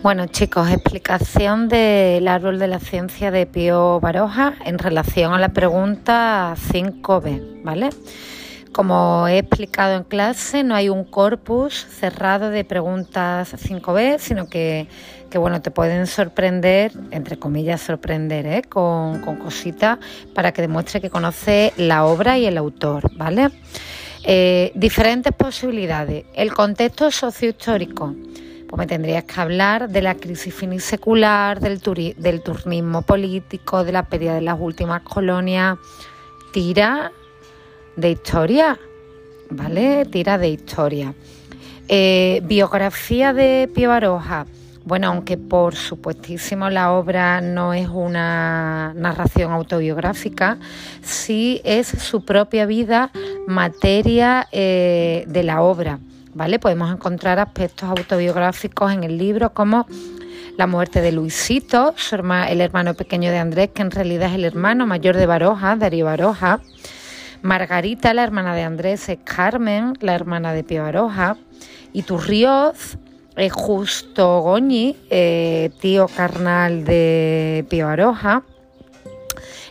Bueno chicos, explicación del árbol de la ciencia de Pío Baroja en relación a la pregunta 5b, ¿vale? Como he explicado en clase, no hay un corpus cerrado de preguntas 5b, sino que, bueno, te pueden sorprender, entre comillas sorprender, ¿eh? con, cositas para que demuestre que conoce la obra y el autor, ¿vale? Eh, diferentes posibilidades. El contexto sociohistórico pues me tendrías que hablar de la crisis finisecular, del, del turismo político, de la pérdida de las últimas colonias. Tira de historia, ¿vale? Tira de historia. Eh, biografía de Pío Baroja. Bueno, aunque por supuestísimo la obra no es una narración autobiográfica, sí es su propia vida materia eh, de la obra. ¿Vale? Podemos encontrar aspectos autobiográficos en el libro como la muerte de Luisito, el hermano pequeño de Andrés, que en realidad es el hermano mayor de Baroja, Darío Baroja. Margarita, la hermana de Andrés, es Carmen, la hermana de Pío Baroja. Y Turrioz es Justo Goñi, eh, tío carnal de Pío Baroja.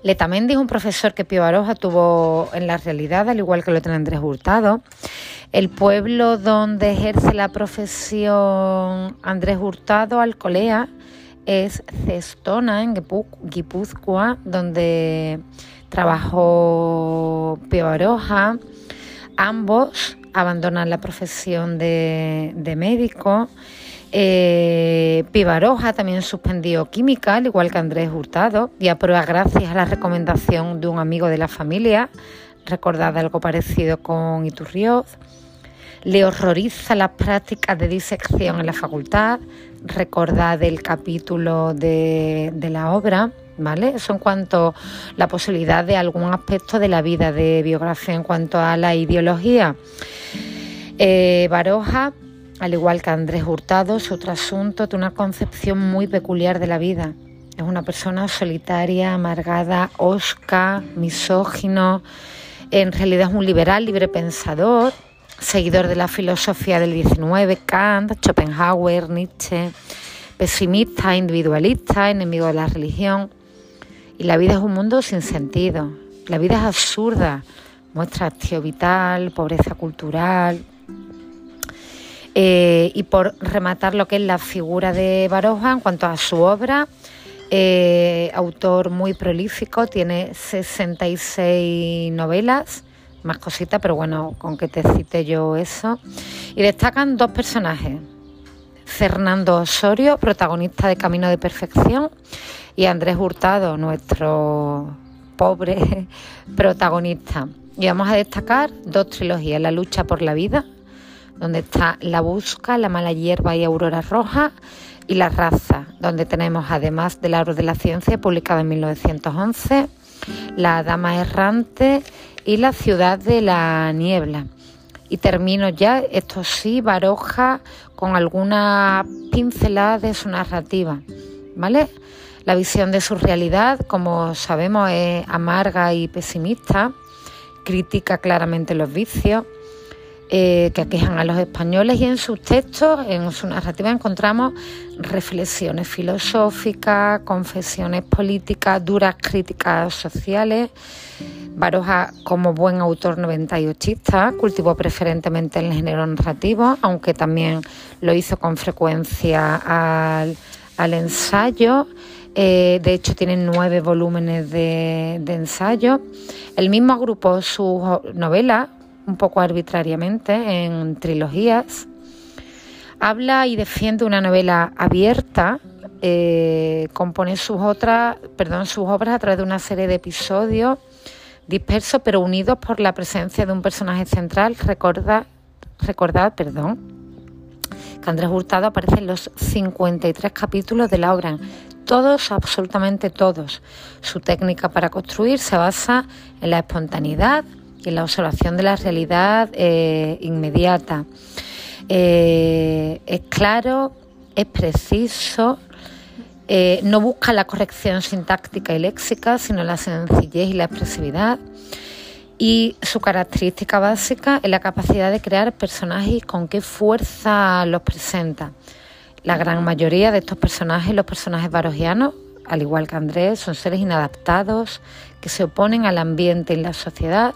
Letamendi es un profesor que Pío Baroja tuvo en la realidad, al igual que lo tiene Andrés Hurtado. El pueblo donde ejerce la profesión Andrés Hurtado, Alcolea, es Cestona, en Guipúzcoa, donde trabajó Pío Baroja. Ambos abandonan la profesión de, médico. Eh, Baroja también suspendió química, al igual que Andrés Hurtado, y aprueba gracias a la recomendación de un amigo de la familia. Recordad algo parecido con Iturrioz le horroriza las prácticas de disección en la facultad, recordad el capítulo de, la obra, ¿vale? Eso en cuanto a la posibilidad de algún aspecto de la vida de biografía en cuanto a la ideología. Eh, Baroja, al igual que Andrés Hurtado, su otro asunto, tiene una concepción muy peculiar de la vida. Es una persona solitaria, amargada, osca, misógino. En realidad es un liberal, libre pensador, seguidor de la filosofía del 19, Kant, Schopenhauer, Nietzsche, pesimista, individualista, enemigo de la religión. Y la vida es un mundo sin sentido. La vida es absurda. Muestra hastío vital, pobreza cultural. Eh, y por rematar lo que es la figura de Baroja en cuanto a su obra, eh, autor muy prolífico, tiene 66 novelas más cositas, pero bueno, con que te cite yo eso. Y destacan dos personajes. Fernando Osorio, protagonista de Camino de Perfección, y Andrés Hurtado, nuestro pobre protagonista. Y vamos a destacar dos trilogías, La lucha por la vida, donde está La busca, La mala hierba y Aurora Roja, y La raza, donde tenemos, además del Árbol de la Ciencia, publicado en 1911, La Dama Errante y la ciudad de la niebla. Y termino ya, esto sí, Baroja, con alguna pincelada de su narrativa, ¿vale? La visión de su realidad, como sabemos, es amarga y pesimista, critica claramente los vicios eh, que aquejan a los españoles y en sus textos, en su narrativa, encontramos reflexiones filosóficas, confesiones políticas, duras críticas sociales Baroja, como buen autor 98ista, cultivó preferentemente el género narrativo, aunque también lo hizo con frecuencia al, ensayo. Eh, de hecho, tiene nueve volúmenes de, ensayo. El mismo agrupó sus novelas, un poco arbitrariamente, en trilogías. Habla y defiende una novela abierta, eh, compone sus otras, perdón, sus obras a través de una serie de episodios dispersos pero unidos por la presencia de un personaje central. Recordad, recordad perdón, que Andrés Hurtado aparece en los 53 capítulos de la obra, todos, absolutamente todos. Su técnica para construir se basa en la espontaneidad y en la observación de la realidad eh, inmediata. Eh, es claro, es preciso, eh, no busca la corrección sintáctica y léxica, sino la sencillez y la expresividad. Y su característica básica es la capacidad de crear personajes con qué fuerza los presenta. La gran mayoría de estos personajes, los personajes barogianos, al igual que Andrés, son seres inadaptados que se oponen al ambiente y la sociedad,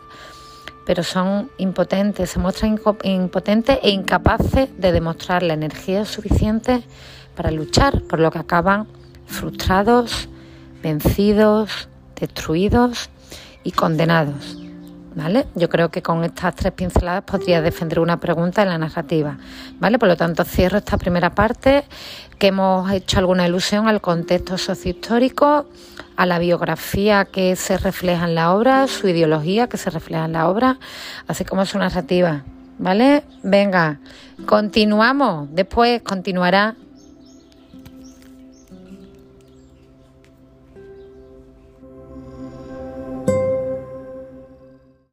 pero son impotentes, se muestran impotentes e incapaces de demostrar la energía suficiente para luchar, por lo que acaban frustrados, vencidos, destruidos y condenados. ¿Vale? Yo creo que con estas tres pinceladas podría defender una pregunta en la narrativa. ¿Vale? Por lo tanto, cierro esta primera parte, que hemos hecho alguna ilusión al contexto sociohistórico, a la biografía que se refleja en la obra, su ideología que se refleja en la obra, así como su narrativa. ¿Vale? Venga, continuamos. Después continuará